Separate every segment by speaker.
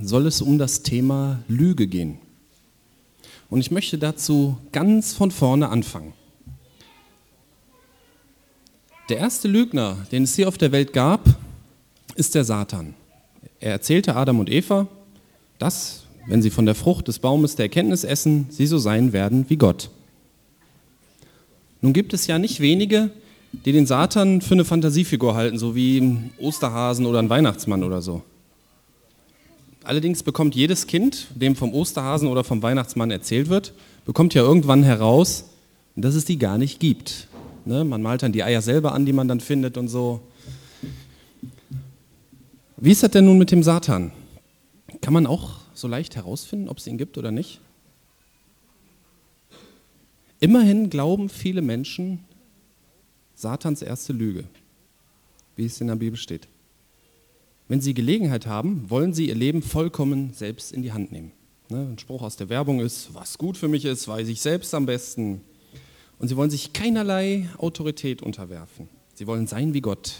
Speaker 1: soll es um das Thema Lüge gehen. Und ich möchte dazu ganz von vorne anfangen. Der erste Lügner, den es hier auf der Welt gab, ist der Satan. Er erzählte Adam und Eva, dass, wenn sie von der Frucht des Baumes der Erkenntnis essen, sie so sein werden wie Gott. Nun gibt es ja nicht wenige, die den Satan für eine Fantasiefigur halten, so wie ein Osterhasen oder ein Weihnachtsmann oder so. Allerdings bekommt jedes Kind, dem vom Osterhasen oder vom Weihnachtsmann erzählt wird, bekommt ja irgendwann heraus, dass es die gar nicht gibt. Ne? Man malt dann die Eier selber an, die man dann findet und so. Wie ist das denn nun mit dem Satan? Kann man auch so leicht herausfinden, ob es ihn gibt oder nicht? Immerhin glauben viele Menschen Satans erste Lüge, wie es in der Bibel steht. Wenn sie Gelegenheit haben, wollen sie ihr Leben vollkommen selbst in die Hand nehmen. Ne, ein Spruch aus der Werbung ist, was gut für mich ist, weiß ich selbst am besten. Und sie wollen sich keinerlei Autorität unterwerfen. Sie wollen sein wie Gott,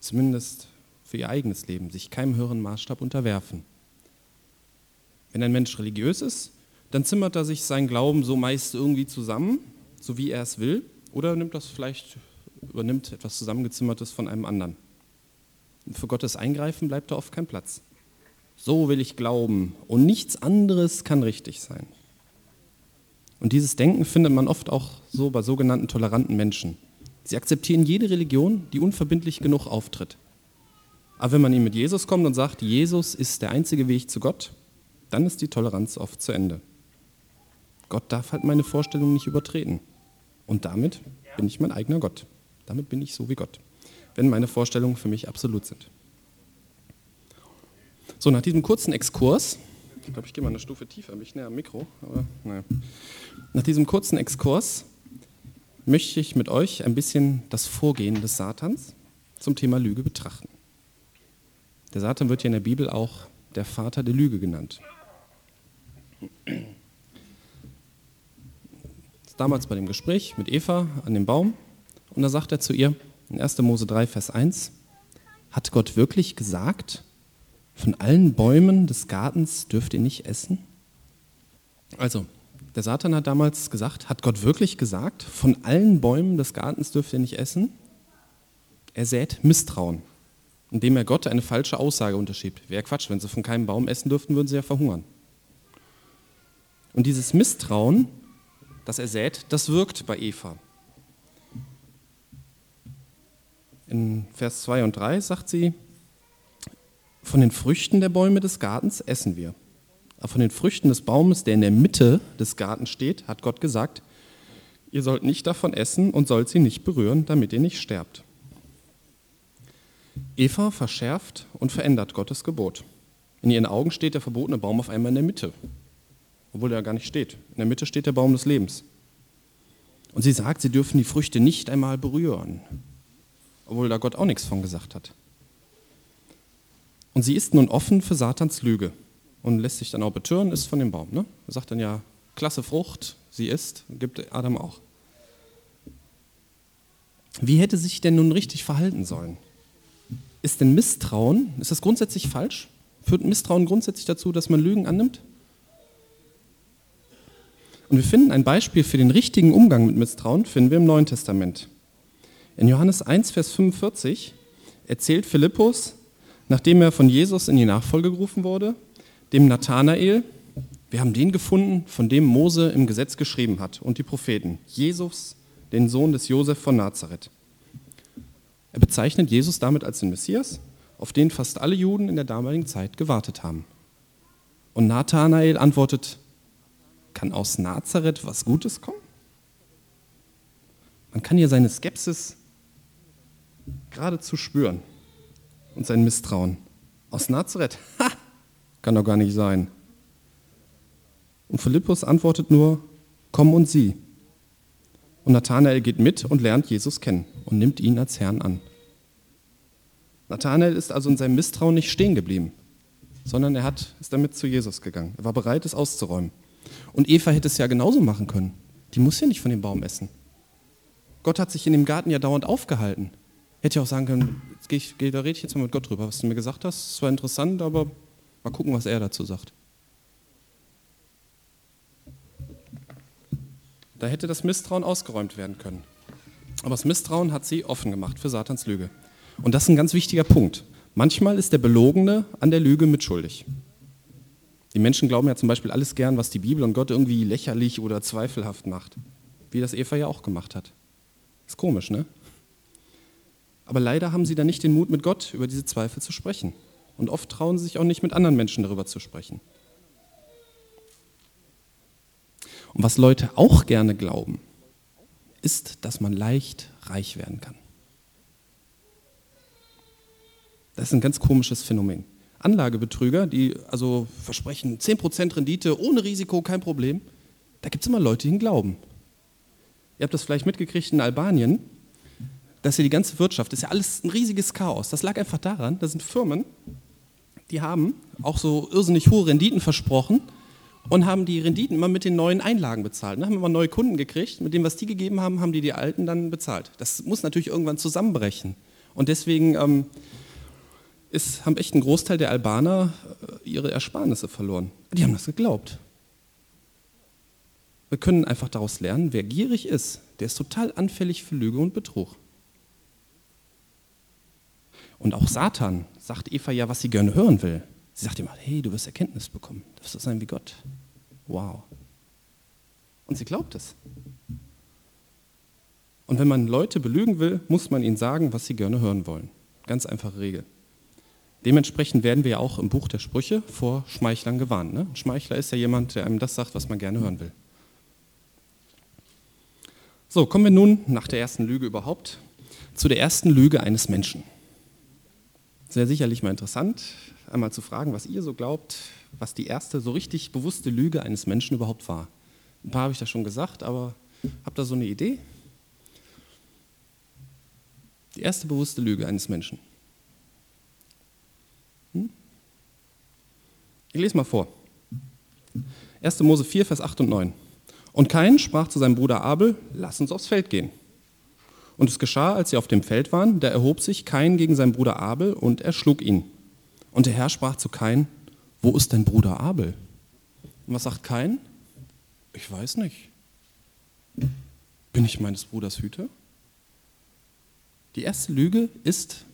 Speaker 1: zumindest für ihr eigenes Leben, sich keinem höheren Maßstab unterwerfen. Wenn ein Mensch religiös ist, dann zimmert er sich sein Glauben so meist irgendwie zusammen, so wie er es will, oder nimmt das vielleicht, übernimmt etwas Zusammengezimmertes von einem anderen. Für Gottes Eingreifen bleibt da oft kein Platz. So will ich glauben und nichts anderes kann richtig sein. Und dieses Denken findet man oft auch so bei sogenannten toleranten Menschen. Sie akzeptieren jede Religion, die unverbindlich genug auftritt. Aber wenn man ihnen mit Jesus kommt und sagt, Jesus ist der einzige Weg zu Gott, dann ist die Toleranz oft zu Ende. Gott darf halt meine Vorstellung nicht übertreten. Und damit bin ich mein eigener Gott. Damit bin ich so wie Gott, wenn meine Vorstellungen für mich absolut sind. So, nach diesem kurzen Exkurs, ich glaube, ich gehe mal eine Stufe tiefer, bin ich näher am Mikro, aber naja. Nach diesem kurzen Exkurs möchte ich mit euch ein bisschen das Vorgehen des Satans zum Thema Lüge betrachten. Der Satan wird ja in der Bibel auch der Vater der Lüge genannt damals bei dem Gespräch mit Eva an dem Baum und da sagt er zu ihr in 1. Mose 3, Vers 1, hat Gott wirklich gesagt, von allen Bäumen des Gartens dürft ihr nicht essen? Also, der Satan hat damals gesagt, hat Gott wirklich gesagt, von allen Bäumen des Gartens dürft ihr nicht essen? Er sät Misstrauen, indem er Gott eine falsche Aussage unterschiebt. Wäre Quatsch, wenn sie von keinem Baum essen dürften, würden sie ja verhungern. Und dieses Misstrauen das er sät, das wirkt bei Eva. In Vers 2 und 3 sagt sie, von den Früchten der Bäume des Gartens essen wir. Aber von den Früchten des Baumes, der in der Mitte des Gartens steht, hat Gott gesagt, ihr sollt nicht davon essen und sollt sie nicht berühren, damit ihr nicht sterbt. Eva verschärft und verändert Gottes Gebot. In ihren Augen steht der verbotene Baum auf einmal in der Mitte obwohl er gar nicht steht. In der Mitte steht der Baum des Lebens. Und sie sagt, sie dürfen die Früchte nicht einmal berühren, obwohl da Gott auch nichts von gesagt hat. Und sie ist nun offen für Satans Lüge und lässt sich dann auch betören, ist von dem Baum. Ne? Sagt dann ja, klasse Frucht, sie isst, gibt Adam auch. Wie hätte sich denn nun richtig verhalten sollen? Ist denn Misstrauen, ist das grundsätzlich falsch? Führt Misstrauen grundsätzlich dazu, dass man Lügen annimmt? Und wir finden ein Beispiel für den richtigen Umgang mit Misstrauen, finden wir im Neuen Testament. In Johannes 1, Vers 45 erzählt Philippus, nachdem er von Jesus in die Nachfolge gerufen wurde, dem Nathanael, wir haben den gefunden, von dem Mose im Gesetz geschrieben hat und die Propheten, Jesus, den Sohn des Josef von Nazareth. Er bezeichnet Jesus damit als den Messias, auf den fast alle Juden in der damaligen Zeit gewartet haben. Und Nathanael antwortet, kann aus Nazareth was Gutes kommen? Man kann hier seine Skepsis geradezu spüren und sein Misstrauen. Aus Nazareth? Ha! Kann doch gar nicht sein. Und Philippus antwortet nur, komm und sieh. Und Nathanael geht mit und lernt Jesus kennen und nimmt ihn als Herrn an. Nathanael ist also in seinem Misstrauen nicht stehen geblieben, sondern er hat, ist damit zu Jesus gegangen. Er war bereit, es auszuräumen. Und Eva hätte es ja genauso machen können. Die muss ja nicht von dem Baum essen. Gott hat sich in dem Garten ja dauernd aufgehalten. Hätte ja auch sagen können, geh ich, geh, da rede ich jetzt mal mit Gott drüber, was du mir gesagt hast. Es war interessant, aber Mal gucken, was er dazu sagt. Da hätte das Misstrauen ausgeräumt werden können. Aber das Misstrauen hat sie offen gemacht für Satans Lüge. Und das ist ein ganz wichtiger Punkt. Manchmal ist der Belogene an der Lüge mitschuldig. Die Menschen glauben ja zum Beispiel alles gern, was die Bibel und Gott irgendwie lächerlich oder zweifelhaft macht. Wie das Eva ja auch gemacht hat. Ist komisch, ne? Aber leider haben sie dann nicht den Mut, mit Gott über diese Zweifel zu sprechen. Und oft trauen sie sich auch nicht, mit anderen Menschen darüber zu sprechen. Und was Leute auch gerne glauben, ist, dass man leicht reich werden kann. Das ist ein ganz komisches Phänomen. Anlagebetrüger, die also versprechen 10% Rendite ohne Risiko, kein Problem, da gibt es immer Leute, die ihn glauben. Ihr habt das vielleicht mitgekriegt in Albanien, dass ja die ganze Wirtschaft, das ist ja alles ein riesiges Chaos. Das lag einfach daran, da sind Firmen, die haben auch so irrsinnig hohe Renditen versprochen und haben die Renditen immer mit den neuen Einlagen bezahlt. Ne? Haben immer neue Kunden gekriegt, mit dem, was die gegeben haben, haben die die alten dann bezahlt. Das muss natürlich irgendwann zusammenbrechen. Und deswegen ähm, ist, haben echt ein Großteil der Albaner äh, ihre Ersparnisse verloren. Die haben das geglaubt. Wir können einfach daraus lernen, wer gierig ist, der ist total anfällig für Lüge und Betrug. Und auch Satan sagt Eva ja, was sie gerne hören will. Sie sagt immer, hey, du wirst Erkenntnis bekommen. Du wirst sein wie Gott. Wow. Und sie glaubt es. Und wenn man Leute belügen will, muss man ihnen sagen, was sie gerne hören wollen. Ganz einfache Regel. Dementsprechend werden wir ja auch im Buch der Sprüche vor Schmeichlern gewarnt. Ne? Ein Schmeichler ist ja jemand, der einem das sagt, was man gerne hören will. So, kommen wir nun nach der ersten Lüge überhaupt zu der ersten Lüge eines Menschen. Sehr sicherlich mal interessant, einmal zu fragen, was ihr so glaubt, was die erste so richtig bewusste Lüge eines Menschen überhaupt war. Ein paar habe ich da schon gesagt, aber habt ihr so eine Idee? Die erste bewusste Lüge eines Menschen. Hm? Ich lese mal vor. 1. Mose 4, Vers 8 und 9. Und Kain sprach zu seinem Bruder Abel, lass uns aufs Feld gehen. Und es geschah, als sie auf dem Feld waren, da erhob sich Kain gegen seinen Bruder Abel und erschlug ihn. Und der Herr sprach zu Kain, wo ist dein Bruder Abel? Und was sagt Kain? Ich weiß nicht. Bin ich meines Bruders Hüter? Die erste Lüge ist,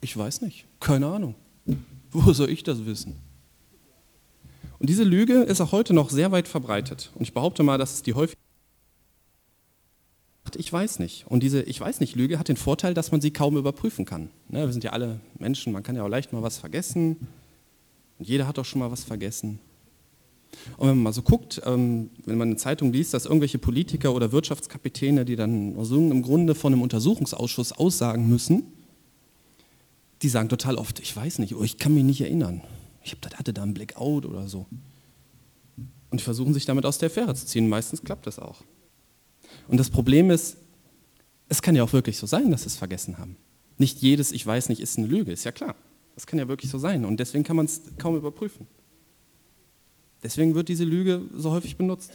Speaker 1: ich weiß nicht, keine Ahnung. Wo soll ich das wissen? Und diese Lüge ist auch heute noch sehr weit verbreitet. Und ich behaupte mal, dass es die häufig ich weiß nicht. Und diese Ich weiß nicht Lüge hat den Vorteil, dass man sie kaum überprüfen kann. Ne, wir sind ja alle Menschen, man kann ja auch leicht mal was vergessen. Und jeder hat doch schon mal was vergessen. Und wenn man mal so guckt, ähm, wenn man eine Zeitung liest, dass irgendwelche Politiker oder Wirtschaftskapitäne, die dann so im Grunde von einem Untersuchungsausschuss aussagen müssen, die sagen total oft, ich weiß nicht, oder ich kann mich nicht erinnern. Ich hatte da einen Blackout oder so. Und versuchen sich damit aus der Affäre zu ziehen. Meistens klappt das auch. Und das Problem ist, es kann ja auch wirklich so sein, dass sie es vergessen haben. Nicht jedes Ich weiß nicht ist eine Lüge, ist ja klar. Das kann ja wirklich so sein. Und deswegen kann man es kaum überprüfen. Deswegen wird diese Lüge so häufig benutzt.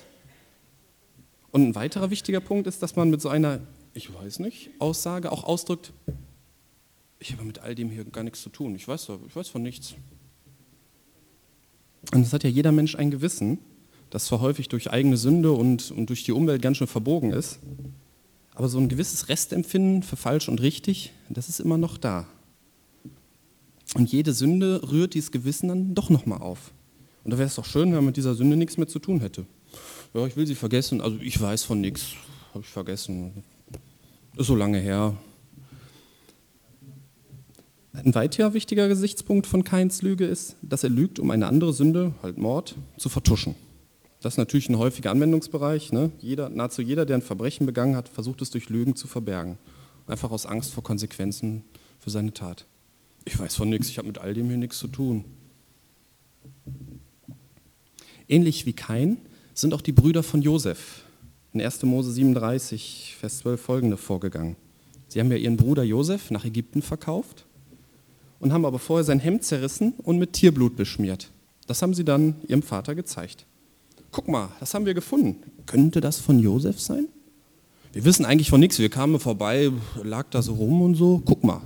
Speaker 1: Und ein weiterer wichtiger Punkt ist, dass man mit so einer Ich weiß nicht Aussage auch ausdrückt, ich habe mit all dem hier gar nichts zu tun. Ich weiß, ich weiß von nichts. Und es hat ja jeder Mensch ein Gewissen, das zwar häufig durch eigene Sünde und, und durch die Umwelt ganz schön verbogen ist, aber so ein gewisses Restempfinden für falsch und richtig, das ist immer noch da. Und jede Sünde rührt dieses Gewissen dann doch nochmal auf. Und da wäre es doch schön, wenn man mit dieser Sünde nichts mehr zu tun hätte. Ja, ich will sie vergessen, also ich weiß von nichts, habe ich vergessen. Ist so lange her, ein weiterer wichtiger Gesichtspunkt von Kains Lüge ist, dass er lügt, um eine andere Sünde, halt Mord, zu vertuschen. Das ist natürlich ein häufiger Anwendungsbereich. Ne? Jeder, nahezu jeder, der ein Verbrechen begangen hat, versucht es durch Lügen zu verbergen. Einfach aus Angst vor Konsequenzen für seine Tat. Ich weiß von nichts, ich habe mit all dem hier nichts zu tun. Ähnlich wie Kain sind auch die Brüder von Josef in 1. Mose 37, Vers 12 folgende vorgegangen. Sie haben ja ihren Bruder Josef nach Ägypten verkauft und haben aber vorher sein Hemd zerrissen und mit Tierblut beschmiert. Das haben sie dann ihrem Vater gezeigt. Guck mal, das haben wir gefunden. Könnte das von Josef sein? Wir wissen eigentlich von nichts. Wir kamen vorbei, lag da so rum und so. Guck mal.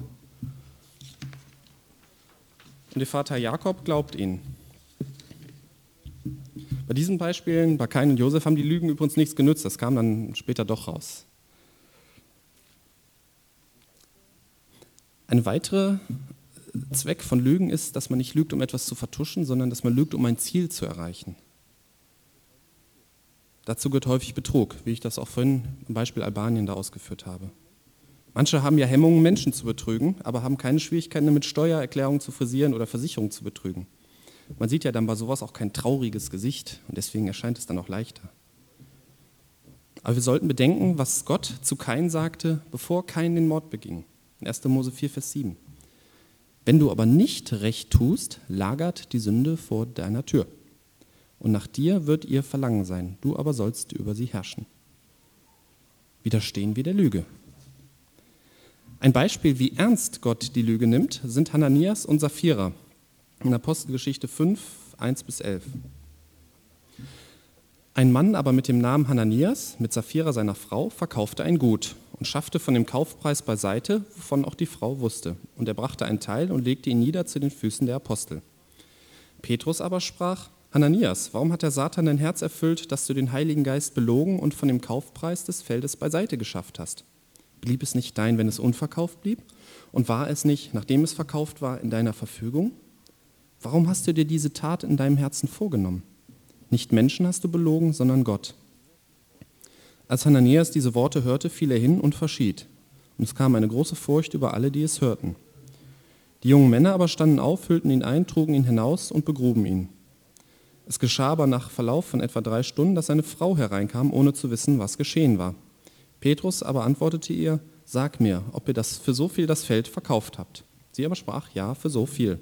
Speaker 1: Und der Vater Jakob glaubt ihnen. Bei diesen Beispielen, bei Kain und Josef, haben die Lügen übrigens nichts genützt. Das kam dann später doch raus. Ein weiterer Zweck von Lügen ist, dass man nicht lügt, um etwas zu vertuschen, sondern dass man lügt, um ein Ziel zu erreichen. Dazu gehört häufig Betrug, wie ich das auch vorhin im Beispiel Albanien da ausgeführt habe. Manche haben ja Hemmungen, Menschen zu betrügen, aber haben keine Schwierigkeiten damit, Steuererklärungen zu frisieren oder Versicherungen zu betrügen. Man sieht ja dann bei sowas auch kein trauriges Gesicht und deswegen erscheint es dann auch leichter. Aber wir sollten bedenken, was Gott zu Kain sagte, bevor Kain den Mord beging. In 1. Mose 4, Vers 7. Wenn du aber nicht recht tust, lagert die Sünde vor deiner Tür. Und nach dir wird ihr Verlangen sein, du aber sollst über sie herrschen. Widerstehen wir der Lüge. Ein Beispiel, wie ernst Gott die Lüge nimmt, sind Hananias und Sapphira in Apostelgeschichte 5, 1 bis 11. Ein Mann aber mit dem Namen Hananias, mit Sapphira seiner Frau, verkaufte ein Gut und schaffte von dem Kaufpreis beiseite, wovon auch die Frau wusste. Und er brachte einen Teil und legte ihn nieder zu den Füßen der Apostel. Petrus aber sprach, Hananias, warum hat der Satan dein Herz erfüllt, dass du den Heiligen Geist belogen und von dem Kaufpreis des Feldes beiseite geschafft hast? Blieb es nicht dein, wenn es unverkauft blieb? Und war es nicht, nachdem es verkauft war, in deiner Verfügung? Warum hast du dir diese Tat in deinem Herzen vorgenommen? Nicht Menschen hast du belogen, sondern Gott. Als Hananias diese Worte hörte, fiel er hin und verschied. Und es kam eine große Furcht über alle, die es hörten. Die jungen Männer aber standen auf, füllten ihn ein, trugen ihn hinaus und begruben ihn. Es geschah aber nach Verlauf von etwa drei Stunden, dass seine Frau hereinkam, ohne zu wissen, was geschehen war. Petrus aber antwortete ihr, Sag mir, ob ihr das für so viel das Feld verkauft habt. Sie aber sprach, Ja, für so viel.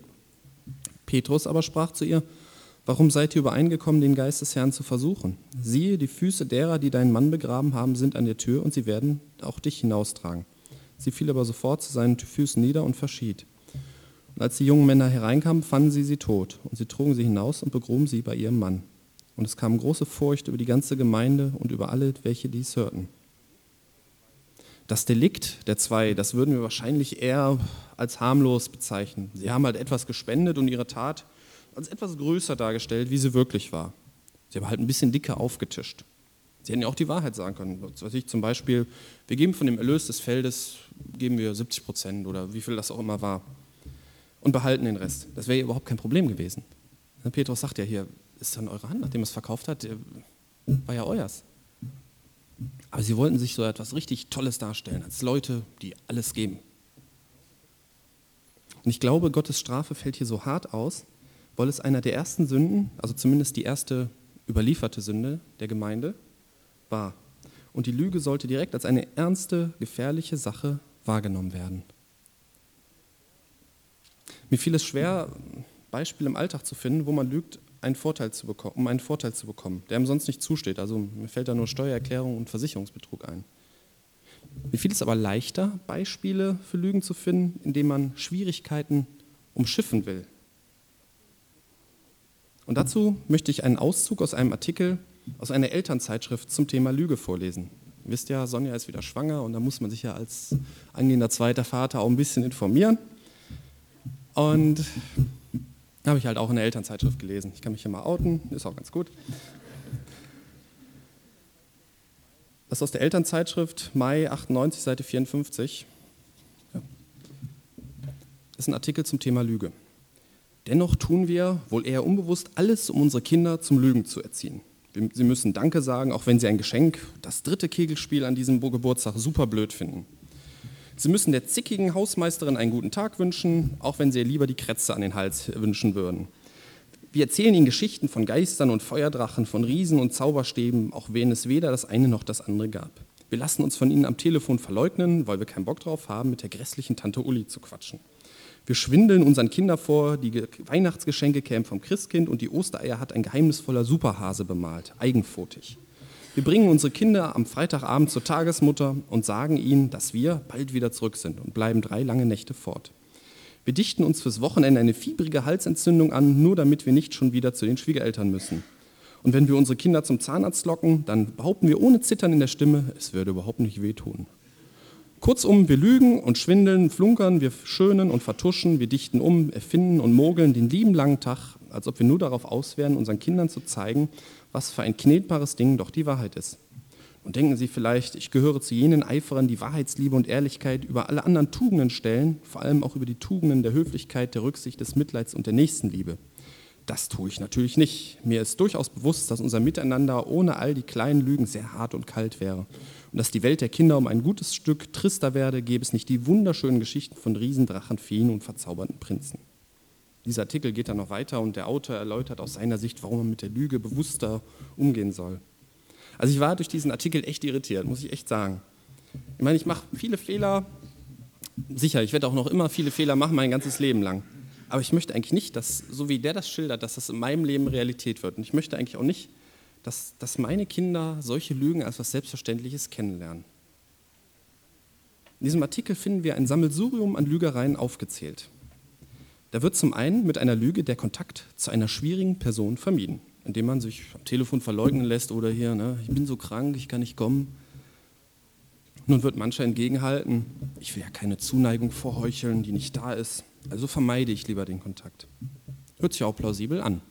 Speaker 1: Petrus aber sprach zu ihr, Warum seid ihr übereingekommen, den Geist des Herrn zu versuchen? Siehe, die Füße derer, die deinen Mann begraben haben, sind an der Tür und sie werden auch dich hinaustragen. Sie fiel aber sofort zu seinen Füßen nieder und verschied. Und als die jungen Männer hereinkamen, fanden sie sie tot und sie trugen sie hinaus und begruben sie bei ihrem Mann. Und es kam große Furcht über die ganze Gemeinde und über alle, welche dies hörten. Das Delikt der zwei, das würden wir wahrscheinlich eher als harmlos bezeichnen. Sie haben halt etwas gespendet und ihre Tat als etwas größer dargestellt, wie sie wirklich war. Sie haben halt ein bisschen dicker aufgetischt. Sie hätten ja auch die Wahrheit sagen können. Was ich zum Beispiel, wir geben von dem Erlös des Feldes, geben wir 70 Prozent oder wie viel das auch immer war und behalten den Rest. Das wäre ja überhaupt kein Problem gewesen. Petrus sagt ja hier, ist dann eure Hand, nachdem er es verkauft hat, war ja euers. Aber sie wollten sich so etwas richtig Tolles darstellen, als Leute, die alles geben. Und ich glaube, Gottes Strafe fällt hier so hart aus, weil es einer der ersten Sünden, also zumindest die erste überlieferte Sünde der Gemeinde, war. Und die Lüge sollte direkt als eine ernste, gefährliche Sache wahrgenommen werden. Mir fiel es schwer, Beispiele im Alltag zu finden, wo man lügt, einen Vorteil zu bekommen, um einen Vorteil zu bekommen, der ihm sonst nicht zusteht. Also mir fällt da nur Steuererklärung und Versicherungsbetrug ein. Mir fiel es aber leichter, Beispiele für Lügen zu finden, indem man Schwierigkeiten umschiffen will. Und dazu möchte ich einen Auszug aus einem Artikel aus einer Elternzeitschrift zum Thema Lüge vorlesen. Ihr wisst ja, Sonja ist wieder schwanger und da muss man sich ja als angehender zweiter Vater auch ein bisschen informieren. Und habe ich halt auch in der Elternzeitschrift gelesen. Ich kann mich hier mal outen, ist auch ganz gut. Das ist aus der Elternzeitschrift Mai 98, Seite 54. Ja. Das ist ein Artikel zum Thema Lüge. Dennoch tun wir, wohl eher unbewusst, alles, um unsere Kinder zum Lügen zu erziehen. Sie müssen Danke sagen, auch wenn sie ein Geschenk, das dritte Kegelspiel an diesem Geburtstag, super blöd finden. Sie müssen der zickigen Hausmeisterin einen guten Tag wünschen, auch wenn sie ihr lieber die Krätze an den Hals wünschen würden. Wir erzählen ihnen Geschichten von Geistern und Feuerdrachen, von Riesen und Zauberstäben, auch wenn es weder das eine noch das andere gab. Wir lassen uns von ihnen am Telefon verleugnen, weil wir keinen Bock drauf haben, mit der grässlichen Tante Uli zu quatschen. Wir schwindeln unseren Kindern vor, die Weihnachtsgeschenke kämen vom Christkind und die Ostereier hat ein geheimnisvoller Superhase bemalt, eigenfotig. Wir bringen unsere Kinder am Freitagabend zur Tagesmutter und sagen ihnen, dass wir bald wieder zurück sind und bleiben drei lange Nächte fort. Wir dichten uns fürs Wochenende eine fiebrige Halsentzündung an, nur damit wir nicht schon wieder zu den Schwiegereltern müssen. Und wenn wir unsere Kinder zum Zahnarzt locken, dann behaupten wir ohne Zittern in der Stimme, es würde überhaupt nicht wehtun. Kurzum, wir lügen und schwindeln, flunkern, wir schönen und vertuschen, wir dichten um, erfinden und mogeln den lieben langen Tag als ob wir nur darauf aus wären, unseren Kindern zu zeigen, was für ein knetbares Ding doch die Wahrheit ist. Und denken Sie vielleicht, ich gehöre zu jenen Eiferern, die Wahrheitsliebe und Ehrlichkeit über alle anderen Tugenden stellen, vor allem auch über die Tugenden der Höflichkeit, der Rücksicht, des Mitleids und der Nächstenliebe. Das tue ich natürlich nicht. Mir ist durchaus bewusst, dass unser Miteinander ohne all die kleinen Lügen sehr hart und kalt wäre. Und dass die Welt der Kinder um ein gutes Stück trister werde, gäbe es nicht die wunderschönen Geschichten von Riesendrachen, Feen und verzauberten Prinzen. Dieser Artikel geht dann noch weiter und der Autor erläutert aus seiner Sicht, warum man mit der Lüge bewusster umgehen soll. Also ich war durch diesen Artikel echt irritiert, muss ich echt sagen. Ich meine, ich mache viele Fehler, sicher, ich werde auch noch immer viele Fehler machen, mein ganzes Leben lang. Aber ich möchte eigentlich nicht, dass, so wie der das schildert, dass das in meinem Leben Realität wird. Und ich möchte eigentlich auch nicht, dass, dass meine Kinder solche Lügen als was Selbstverständliches kennenlernen. In diesem Artikel finden wir ein Sammelsurium an Lügereien aufgezählt. Da wird zum einen mit einer Lüge der Kontakt zu einer schwierigen Person vermieden indem man sich am Telefon verleugnen lässt oder hier, ne, ich bin so krank, ich kann nicht kommen. Nun wird mancher entgegenhalten, ich will ja keine Zuneigung vorheucheln, die nicht da ist, also vermeide ich lieber den Kontakt. Hört sich auch plausibel an.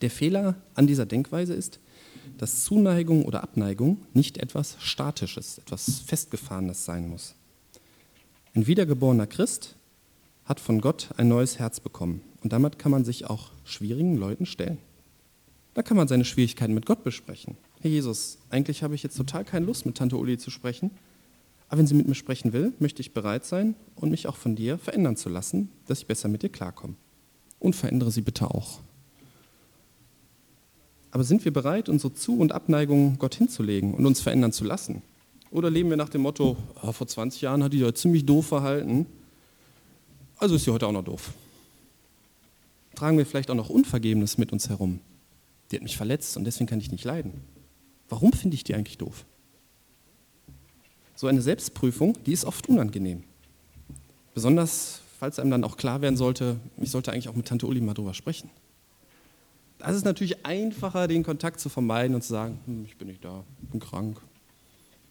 Speaker 1: Der Fehler an dieser Denkweise ist, dass Zuneigung oder Abneigung nicht etwas Statisches, etwas Festgefahrenes sein muss. Ein wiedergeborener Christ hat von Gott ein neues Herz bekommen. Und damit kann man sich auch schwierigen Leuten stellen. Da kann man seine Schwierigkeiten mit Gott besprechen. Herr Jesus, eigentlich habe ich jetzt total keine Lust, mit Tante Uli zu sprechen. Aber wenn sie mit mir sprechen will, möchte ich bereit sein und mich auch von dir verändern zu lassen, dass ich besser mit dir klarkomme. Und verändere sie bitte auch. Aber sind wir bereit, unsere Zu- und Abneigung Gott hinzulegen und uns verändern zu lassen? Oder leben wir nach dem Motto, oh, vor 20 Jahren hat die ja ziemlich doof verhalten, also ist sie heute auch noch doof tragen wir vielleicht auch noch Unvergebenes mit uns herum. Die hat mich verletzt und deswegen kann ich nicht leiden. Warum finde ich die eigentlich doof? So eine Selbstprüfung, die ist oft unangenehm. Besonders, falls einem dann auch klar werden sollte, ich sollte eigentlich auch mit Tante Uli mal drüber sprechen. Das ist natürlich einfacher, den Kontakt zu vermeiden und zu sagen, hm, ich bin nicht da, ich bin krank,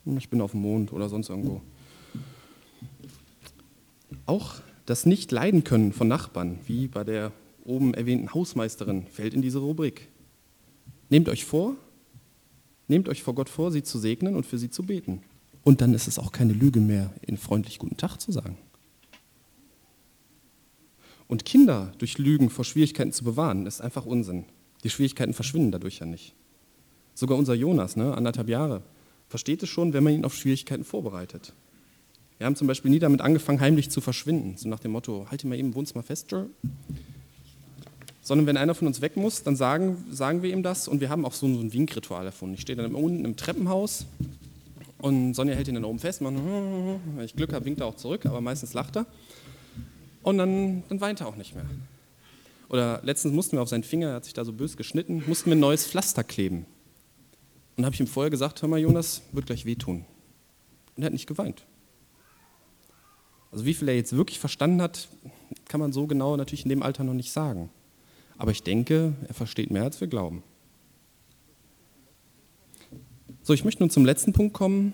Speaker 1: hm, ich bin auf dem Mond oder sonst irgendwo. Auch das Nicht-Leiden können von Nachbarn, wie bei der oben erwähnten Hausmeisterin fällt in diese Rubrik. Nehmt euch vor, nehmt euch vor Gott vor, sie zu segnen und für sie zu beten. Und dann ist es auch keine Lüge mehr, ihnen freundlich guten Tag zu sagen. Und Kinder durch Lügen vor Schwierigkeiten zu bewahren, ist einfach Unsinn. Die Schwierigkeiten verschwinden dadurch ja nicht. Sogar unser Jonas, ne, anderthalb Jahre, versteht es schon, wenn man ihn auf Schwierigkeiten vorbereitet. Wir haben zum Beispiel nie damit angefangen, heimlich zu verschwinden. So nach dem Motto, halt ihn mal eben im Wohnzimmer fest, Joe sondern wenn einer von uns weg muss, dann sagen, sagen wir ihm das und wir haben auch so ein Winkritual davon. Ich stehe dann unten im Treppenhaus und Sonja hält ihn dann oben fest. Man, wenn ich Glück habe, winkt er auch zurück, aber meistens lacht er. Und dann, dann weint er auch nicht mehr. Oder letztens mussten wir auf seinen Finger, er hat sich da so bös geschnitten, mussten wir ein neues Pflaster kleben. Und habe ich ihm vorher gesagt, hör mal Jonas, wird gleich wehtun. Und er hat nicht geweint. Also wie viel er jetzt wirklich verstanden hat, kann man so genau natürlich in dem Alter noch nicht sagen. Aber ich denke, er versteht mehr, als wir glauben. So, ich möchte nun zum letzten Punkt kommen.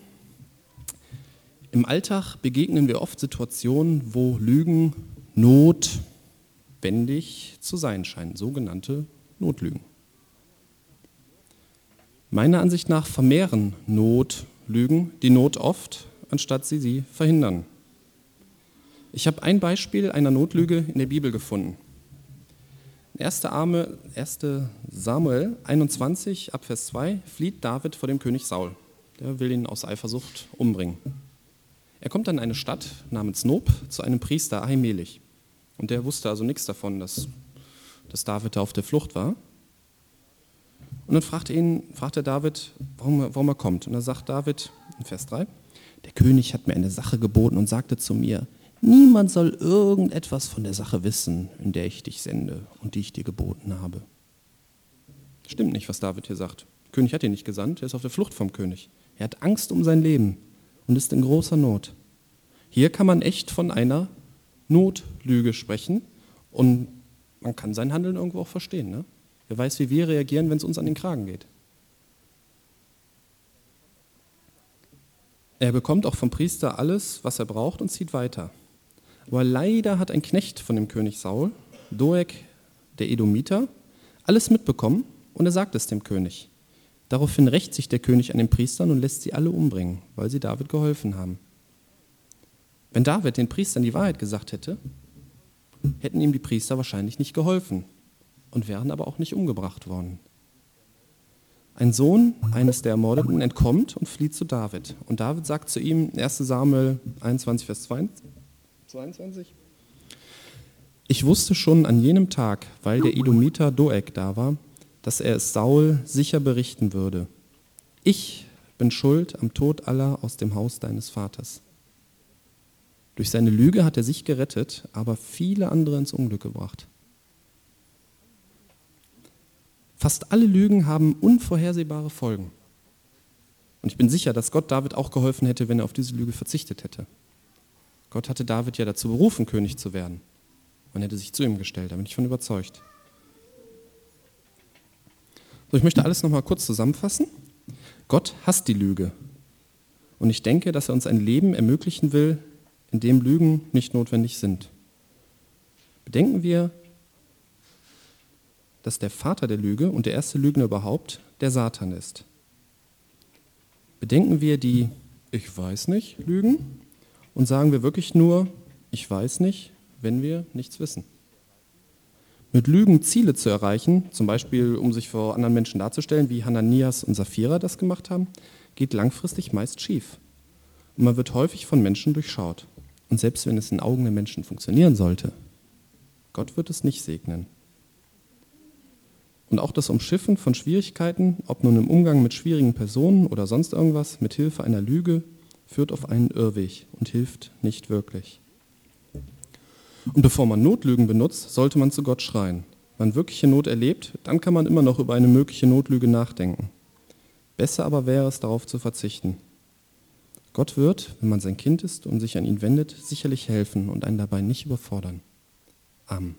Speaker 1: Im Alltag begegnen wir oft Situationen, wo Lügen notwendig zu sein scheinen, sogenannte Notlügen. Meiner Ansicht nach vermehren Notlügen die Not oft, anstatt sie sie verhindern. Ich habe ein Beispiel einer Notlüge in der Bibel gefunden. 1. Arme, 1. Samuel 21, Abvers 2, flieht David vor dem König Saul. Der will ihn aus Eifersucht umbringen. Er kommt dann in eine Stadt namens Nob zu einem Priester Ahimelech. Und der wusste also nichts davon, dass, dass David da auf der Flucht war. Und dann fragt, ihn, fragt er David, warum, warum er kommt. Und dann sagt David in Vers 3, der König hat mir eine Sache geboten und sagte zu mir, Niemand soll irgendetwas von der Sache wissen, in der ich dich sende und die ich dir geboten habe. Stimmt nicht, was David hier sagt. Der König hat ihn nicht gesandt, er ist auf der Flucht vom König. Er hat Angst um sein Leben und ist in großer Not. Hier kann man echt von einer Notlüge sprechen und man kann sein Handeln irgendwo auch verstehen. Ne? Wer weiß, wie wir reagieren, wenn es uns an den Kragen geht. Er bekommt auch vom Priester alles, was er braucht und zieht weiter. Aber leider hat ein Knecht von dem König Saul, Doeg der Edomiter, alles mitbekommen und er sagt es dem König. Daraufhin rächt sich der König an den Priestern und lässt sie alle umbringen, weil sie David geholfen haben. Wenn David den Priestern die Wahrheit gesagt hätte, hätten ihm die Priester wahrscheinlich nicht geholfen und wären aber auch nicht umgebracht worden. Ein Sohn eines der Ermordeten entkommt und flieht zu David. Und David sagt zu ihm, 1 Samuel 21, Vers 22, ich wusste schon an jenem Tag, weil der Edomiter Doeg da war, dass er es Saul sicher berichten würde. Ich bin schuld am Tod aller aus dem Haus deines Vaters. Durch seine Lüge hat er sich gerettet, aber viele andere ins Unglück gebracht. Fast alle Lügen haben unvorhersehbare Folgen. Und ich bin sicher, dass Gott David auch geholfen hätte, wenn er auf diese Lüge verzichtet hätte. Gott hatte David ja dazu berufen, König zu werden. Man hätte sich zu ihm gestellt, da bin ich von überzeugt. So, ich möchte alles nochmal kurz zusammenfassen. Gott hasst die Lüge. Und ich denke, dass er uns ein Leben ermöglichen will, in dem Lügen nicht notwendig sind. Bedenken wir, dass der Vater der Lüge und der erste Lügner überhaupt der Satan ist. Bedenken wir die Ich weiß nicht Lügen und sagen wir wirklich nur Ich weiß nicht, wenn wir nichts wissen. Mit Lügen Ziele zu erreichen, zum Beispiel um sich vor anderen Menschen darzustellen, wie Hananias und Sapphira das gemacht haben, geht langfristig meist schief. Und man wird häufig von Menschen durchschaut. Und selbst wenn es in Augen der Menschen funktionieren sollte, Gott wird es nicht segnen. Und auch das Umschiffen von Schwierigkeiten, ob nun im Umgang mit schwierigen Personen oder sonst irgendwas, mit Hilfe einer Lüge, führt auf einen Irrweg und hilft nicht wirklich. Und bevor man Notlügen benutzt, sollte man zu Gott schreien. Wenn man wirkliche Not erlebt, dann kann man immer noch über eine mögliche Notlüge nachdenken. Besser aber wäre es, darauf zu verzichten. Gott wird, wenn man sein Kind ist und sich an ihn wendet, sicherlich helfen und einen dabei nicht überfordern. Amen.